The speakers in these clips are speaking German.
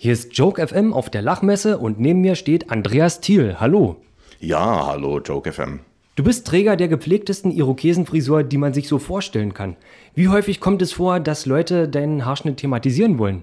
Hier ist Joke FM auf der Lachmesse und neben mir steht Andreas Thiel. Hallo. Ja, hallo, Joke FM. Du bist Träger der gepflegtesten Irokesenfrisur, die man sich so vorstellen kann. Wie häufig kommt es vor, dass Leute deinen Haarschnitt thematisieren wollen?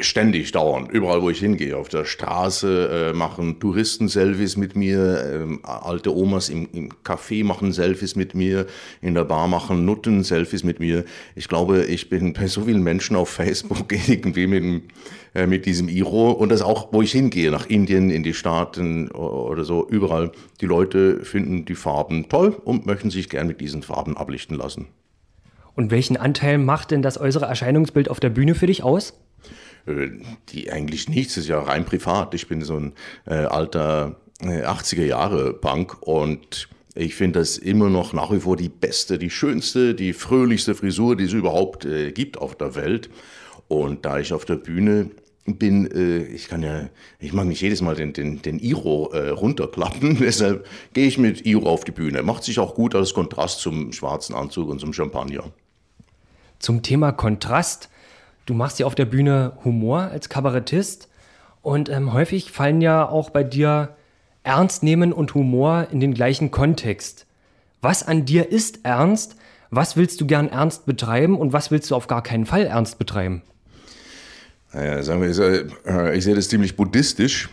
Ständig, dauernd, überall wo ich hingehe. Auf der Straße äh, machen Touristen Selfies mit mir, äh, alte Omas im, im Café machen Selfies mit mir, in der Bar machen Nutten Selfies mit mir. Ich glaube, ich bin bei so vielen Menschen auf Facebook irgendwie mit, äh, mit diesem Iro und das auch, wo ich hingehe, nach Indien, in die Staaten oder so, überall. Die Leute finden die Farben toll und möchten sich gern mit diesen Farben ablichten lassen. Und welchen Anteil macht denn das äußere Erscheinungsbild auf der Bühne für dich aus? Äh, die eigentlich nichts, das ist ja rein privat. Ich bin so ein äh, alter äh, 80er Jahre Punk und ich finde das immer noch nach wie vor die beste, die schönste, die fröhlichste Frisur, die es überhaupt äh, gibt auf der Welt. Und da ich auf der Bühne bin, äh, ich kann ja, ich mag nicht jedes Mal den, den, den Iro äh, runterklappen, deshalb gehe ich mit Iro auf die Bühne. Macht sich auch gut als Kontrast zum schwarzen Anzug und zum Champagner. Zum Thema Kontrast Du machst ja auf der Bühne Humor als Kabarettist und ähm, häufig fallen ja auch bei dir Ernst nehmen und Humor in den gleichen Kontext. Was an dir ist ernst? Was willst du gern ernst betreiben und was willst du auf gar keinen Fall ernst betreiben? Naja, sagen wir, äh, ich sehe das ziemlich buddhistisch.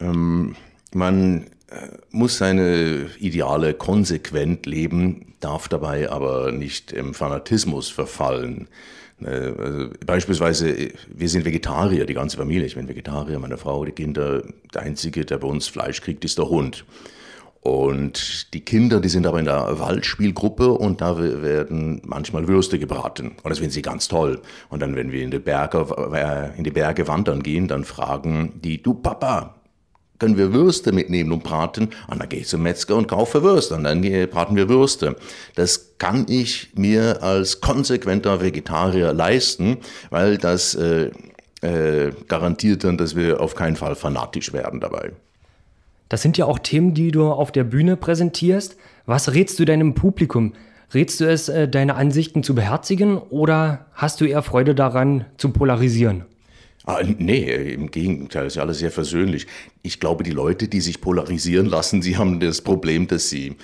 Ähm, man äh, muss seine Ideale konsequent leben, darf dabei aber nicht im Fanatismus verfallen. Äh, also beispielsweise, wir sind Vegetarier, die ganze Familie. Ich bin Vegetarier, meine Frau, die Kinder. Der Einzige, der bei uns Fleisch kriegt, ist der Hund. Und die Kinder, die sind aber in der Waldspielgruppe und da werden manchmal Würste gebraten. Und das finden sie ganz toll. Und dann, wenn wir in die Berge, äh, in die Berge wandern gehen, dann fragen die, du Papa, können wir Würste mitnehmen und braten. Und dann gehe ich zum Metzger und kaufe Würste und dann braten wir Würste. Das kann ich mir als konsequenter Vegetarier leisten, weil das äh, äh, garantiert dann, dass wir auf keinen Fall fanatisch werden dabei. Das sind ja auch Themen, die du auf der Bühne präsentierst. Was rätst du deinem Publikum? Rätst du es, äh, deine Ansichten zu beherzigen oder hast du eher Freude daran, zu polarisieren? Ah, nee, im Gegenteil, ist ja alles sehr versöhnlich. Ich glaube, die Leute, die sich polarisieren lassen, sie haben das Problem, dass sie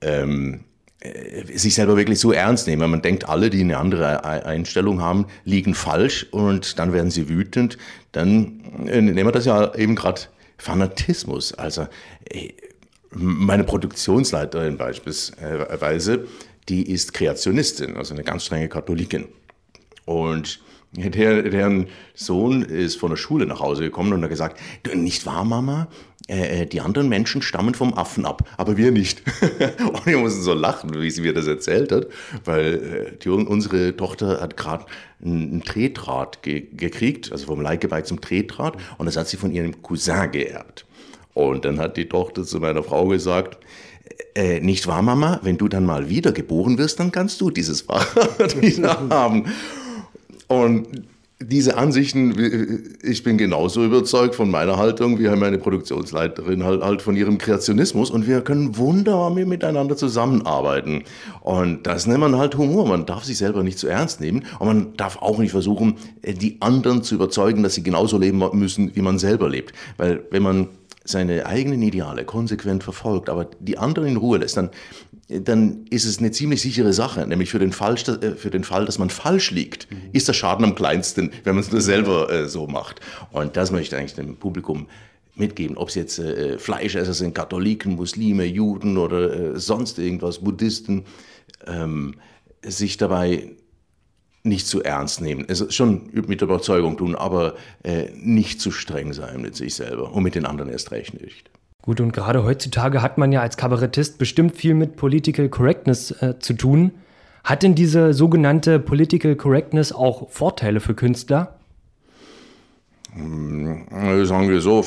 ähm, äh, sich selber wirklich so ernst nehmen. Man denkt, alle, die eine andere Einstellung haben, liegen falsch und dann werden sie wütend. Dann äh, nehmen wir das ja eben gerade Fanatismus. Also äh, meine Produktionsleiterin beispielsweise, die ist Kreationistin, also eine ganz strenge Katholikin. Und der, deren Sohn ist von der Schule nach Hause gekommen und hat gesagt, nicht wahr, Mama? Äh, äh, die anderen Menschen stammen vom Affen ab, aber wir nicht. und wir mussten so lachen, wie sie mir das erzählt hat, weil äh, die, unsere Tochter hat gerade ein Drehdraht ge gekriegt, also vom Leihgeweih zum Drehdraht, und das hat sie von ihrem Cousin geerbt. Und dann hat die Tochter zu meiner Frau gesagt, äh, nicht wahr, Mama? Wenn du dann mal wieder geboren wirst, dann kannst du dieses Fahrrad wieder haben. Und diese Ansichten, ich bin genauso überzeugt von meiner Haltung, wie meine Produktionsleiterin halt, halt von ihrem Kreationismus und wir können wunderbar miteinander zusammenarbeiten. Und das nennt man halt Humor. Man darf sich selber nicht zu ernst nehmen und man darf auch nicht versuchen, die anderen zu überzeugen, dass sie genauso leben müssen, wie man selber lebt. Weil wenn man seine eigenen Ideale konsequent verfolgt, aber die anderen in Ruhe lässt, dann dann ist es eine ziemlich sichere Sache. Nämlich für den, Fall, äh, für den Fall, dass man falsch liegt, mhm. ist der Schaden am kleinsten, wenn man es nur selber äh, so macht. Und das möchte ich eigentlich dem Publikum mitgeben, ob es jetzt äh, Fleischesser sind, Katholiken, Muslime, Juden oder äh, sonst irgendwas, Buddhisten, ähm, sich dabei nicht zu ernst nehmen. Es ist schon mit Überzeugung tun, aber äh, nicht zu streng sein mit sich selber und mit den anderen erst recht nicht. Gut, und gerade heutzutage hat man ja als Kabarettist bestimmt viel mit Political Correctness äh, zu tun. Hat denn diese sogenannte Political Correctness auch Vorteile für Künstler? Hm, sagen wir so,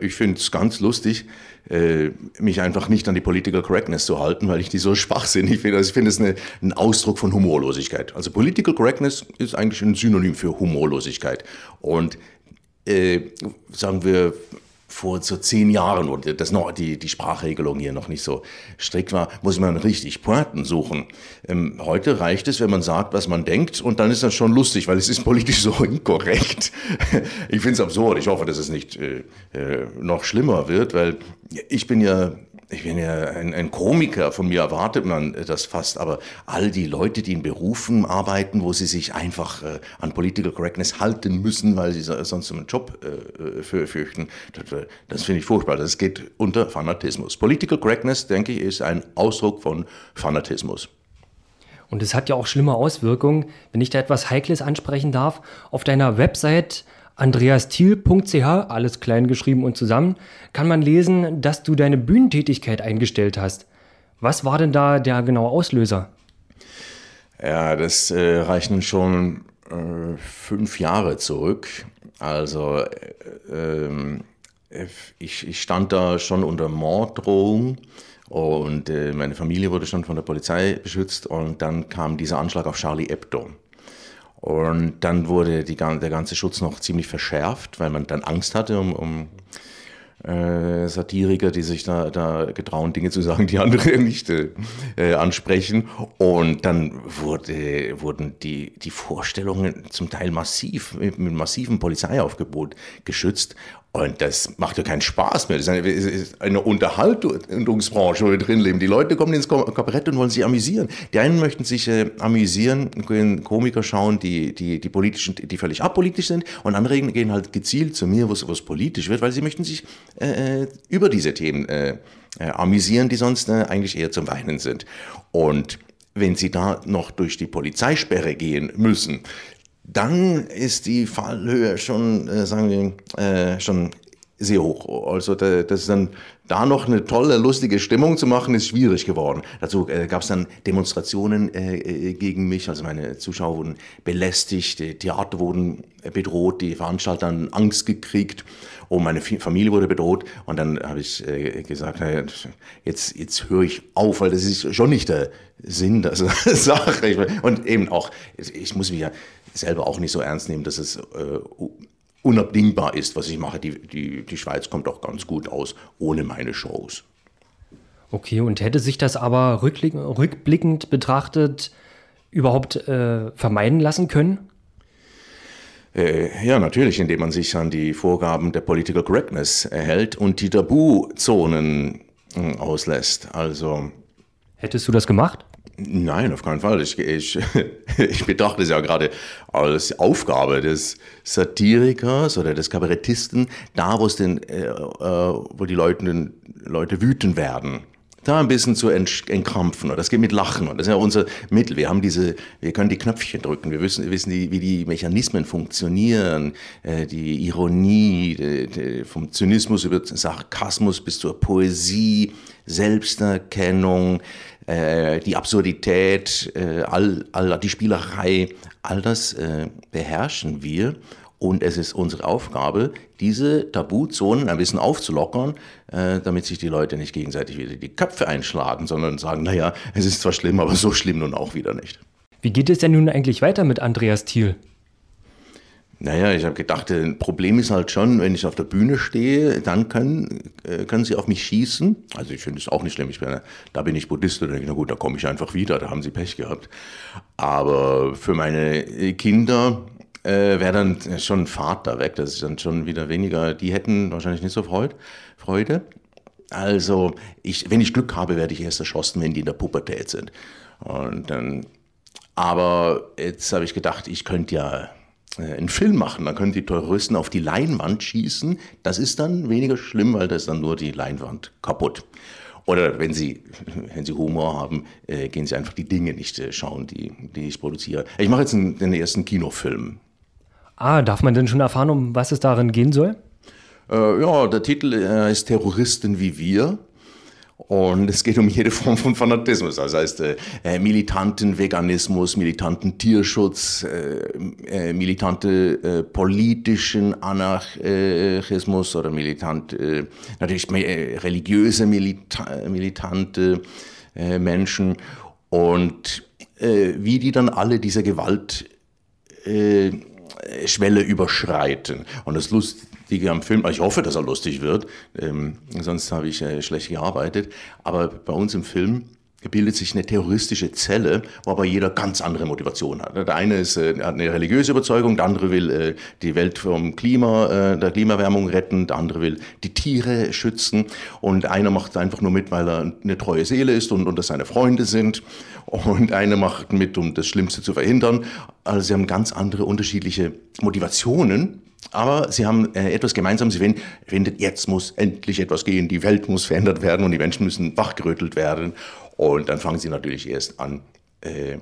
ich finde es ganz lustig, äh, mich einfach nicht an die Political Correctness zu halten, weil ich die so schwachsinnig finde. Also ich finde es eine, ein Ausdruck von Humorlosigkeit. Also Political Correctness ist eigentlich ein Synonym für Humorlosigkeit. Und äh, sagen wir, vor so zehn Jahren, wo das noch, die, die Sprachregelung hier noch nicht so strikt war, muss man richtig Pointen suchen. Ähm, heute reicht es, wenn man sagt, was man denkt, und dann ist das schon lustig, weil es ist politisch so inkorrekt. ich finde es absurd. Ich hoffe, dass es nicht äh, äh, noch schlimmer wird, weil ich bin ja ich bin ja ein, ein, Komiker, von mir erwartet man das fast, aber all die Leute, die in Berufen arbeiten, wo sie sich einfach äh, an Political Correctness halten müssen, weil sie sonst einen Job äh, fürchten, das, äh, das finde ich furchtbar. Das geht unter Fanatismus. Political Correctness, denke ich, ist ein Ausdruck von Fanatismus. Und es hat ja auch schlimme Auswirkungen, wenn ich da etwas Heikles ansprechen darf. Auf deiner Website andreastiel.ch, alles klein geschrieben und zusammen, kann man lesen, dass du deine Bühnentätigkeit eingestellt hast. Was war denn da der genaue Auslöser? Ja, das äh, reicht schon äh, fünf Jahre zurück. Also äh, ich, ich, stand da schon unter Morddrohung und äh, meine Familie wurde schon von der Polizei beschützt und dann kam dieser Anschlag auf Charlie Hebdo. Und dann wurde die, der ganze Schutz noch ziemlich verschärft, weil man dann Angst hatte um, um äh, Satiriker, die sich da, da getrauen, Dinge zu sagen, die andere nicht äh, ansprechen. Und dann wurde, wurden die, die Vorstellungen zum Teil massiv, mit, mit massivem Polizeiaufgebot geschützt. Und das macht ja keinen Spaß mehr. Das ist eine, Unterhaltungsbranche, wo wir drin leben. Die Leute kommen ins Kabarett und wollen sich amüsieren. Die einen möchten sich äh, amüsieren, können Komiker schauen, die, die, die politischen, die völlig apolitisch sind. Und andere gehen halt gezielt zu mir, wo es politisch wird, weil sie möchten sich äh, äh, über diese Themen äh, äh, amüsieren, die sonst äh, eigentlich eher zum Weinen sind. Und wenn sie da noch durch die Polizeisperre gehen müssen, dann ist die Fallhöhe schon, äh, sagen wir, äh, schon sehr hoch. Also da, das ist dann da noch eine tolle, lustige Stimmung zu machen, ist schwierig geworden. Dazu äh, gab es dann Demonstrationen äh, äh, gegen mich, also meine Zuschauer wurden belästigt, die Theater wurden bedroht, die Veranstalter haben Angst gekriegt und meine Familie wurde bedroht. Und dann habe ich äh, gesagt, naja, jetzt, jetzt höre ich auf, weil das ist schon nicht der Sinn der Sache. Und eben auch, ich muss mich ja selber auch nicht so ernst nehmen, dass es äh, unabdingbar ist, was ich mache. Die, die, die Schweiz kommt auch ganz gut aus ohne meine Shows. Okay, und hätte sich das aber rückblickend betrachtet überhaupt äh, vermeiden lassen können? Äh, ja, natürlich, indem man sich an die Vorgaben der Political Correctness erhält und die Tabuzonen äh, auslässt. Also. Hättest du das gemacht? Nein, auf keinen Fall. Ich, ich, ich betrachte es ja gerade als Aufgabe des Satirikers oder des Kabarettisten, da wo es den, äh, äh, wo die Leute, Leute wütend werden, da ein bisschen zu entkrampfen. Und das geht mit Lachen. Und das ist ja unser Mittel. Wir haben diese, wir können die Knöpfchen drücken. Wir wissen, wissen die, wie die Mechanismen funktionieren. Äh, die Ironie, die, die, vom Zynismus über Sarkasmus bis zur Poesie, Selbsterkennung, äh, die Absurdität, äh, all, all, die Spielerei, all das äh, beherrschen wir. Und es ist unsere Aufgabe, diese Tabuzonen ein bisschen aufzulockern, äh, damit sich die Leute nicht gegenseitig wieder die Köpfe einschlagen, sondern sagen, naja, es ist zwar schlimm, aber so schlimm nun auch wieder nicht. Wie geht es denn nun eigentlich weiter mit Andreas Thiel? Naja, ich habe gedacht, ein Problem ist halt schon, wenn ich auf der Bühne stehe, dann können, äh, können sie auf mich schießen. Also ich finde es auch nicht schlimm. Ich bin, da bin ich Buddhist und denke, na gut, da komme ich einfach wieder, da haben sie Pech gehabt. Aber für meine Kinder äh, wäre dann schon ein Vater weg. Das ist dann schon wieder weniger, die hätten wahrscheinlich nicht so Freude. Also ich, wenn ich Glück habe, werde ich erst erschossen, wenn die in der Pubertät sind. Und dann, aber jetzt habe ich gedacht, ich könnte ja äh, einen Film machen. Dann können die Terroristen auf die Leinwand schießen. Das ist dann weniger schlimm, weil da ist dann nur die Leinwand kaputt. Oder wenn Sie, wenn Sie Humor haben, äh, gehen Sie einfach die Dinge nicht äh, schauen, die, die ich produziere. Ich mache jetzt einen, den ersten Kinofilm. Ah, darf man denn schon erfahren, um was es darin gehen soll? Äh, ja, der Titel äh, ist Terroristen wie wir. Und es geht um jede Form von Fanatismus, das heißt äh, äh, militanten Veganismus, militanten Tierschutz, äh, äh, militante äh, politischen Anarchismus oder militant, äh, natürlich religiöse Milita militante Menschen und wie die dann alle dieser Gewalt Schwelle überschreiten. Und das Lustige am Film, ich hoffe, dass er lustig wird, ähm, sonst habe ich äh, schlecht gearbeitet, aber bei uns im Film bildet sich eine terroristische Zelle, wo aber jeder ganz andere Motivation hat. Der eine ist, äh, hat eine religiöse Überzeugung, der andere will äh, die Welt vom Klima, äh, der Klimaerwärmung retten, der andere will die Tiere schützen und einer macht einfach nur mit, weil er eine treue Seele ist und, und das seine Freunde sind und einer macht mit, um das Schlimmste zu verhindern. Also sie haben ganz andere unterschiedliche Motivationen aber sie haben äh, etwas gemeinsam. Sie finden, jetzt muss endlich etwas gehen, die Welt muss verändert werden und die Menschen müssen wachgerüttelt werden. Und dann fangen sie natürlich erst an, äh,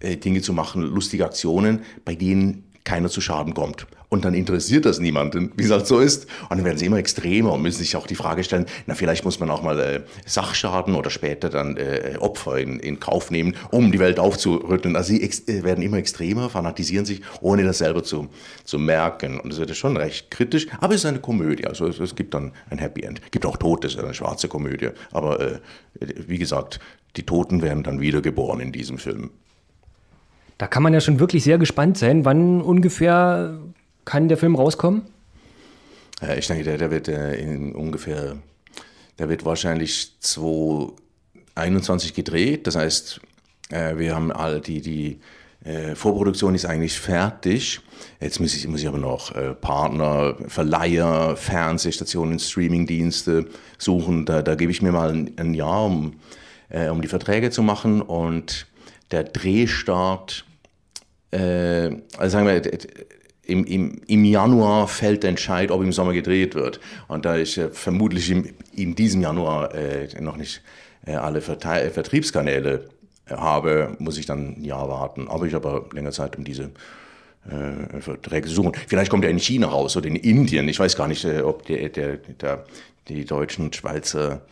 äh, Dinge zu machen, lustige Aktionen, bei denen keiner zu Schaden kommt. Und dann interessiert das niemanden, wie es halt so ist. Und dann werden sie immer extremer und müssen sich auch die Frage stellen, na vielleicht muss man auch mal äh, Sachschaden oder später dann äh, Opfer in, in Kauf nehmen, um die Welt aufzurütteln. Also sie äh, werden immer extremer, fanatisieren sich, ohne das selber zu, zu merken. Und das wird schon recht kritisch, aber es ist eine Komödie. Also es, es gibt dann ein Happy End. Es gibt auch Tote, es ist eine schwarze Komödie. Aber äh, wie gesagt, die Toten werden dann wiedergeboren in diesem Film. Da kann man ja schon wirklich sehr gespannt sein. Wann ungefähr kann der Film rauskommen? Ich denke, der, der wird äh, in ungefähr, der wird wahrscheinlich 2021 gedreht. Das heißt, äh, wir haben all die, die äh, Vorproduktion ist eigentlich fertig. Jetzt muss ich, muss ich aber noch Partner, Verleiher, Fernsehstationen, Streamingdienste suchen. Da, da gebe ich mir mal ein, Jahr, um, um die Verträge zu machen. Und der Drehstart also sagen wir, im, im, im Januar fällt der Entscheid, ob im Sommer gedreht wird. Und da ich äh, vermutlich im, in diesem Januar äh, noch nicht äh, alle Verteil äh, Vertriebskanäle äh, habe, muss ich dann ein Jahr warten. Aber ich habe länger Zeit, um diese äh, Verträge zu suchen. Vielleicht kommt er in China raus oder in Indien. Ich weiß gar nicht, ob der, der, der, die deutschen und Schweizer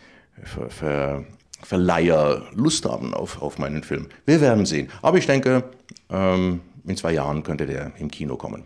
Ver, Ver, Verleiher Lust haben auf, auf meinen Film. Wir werden sehen. Aber ich denke, ähm, in zwei Jahren könnte der im Kino kommen.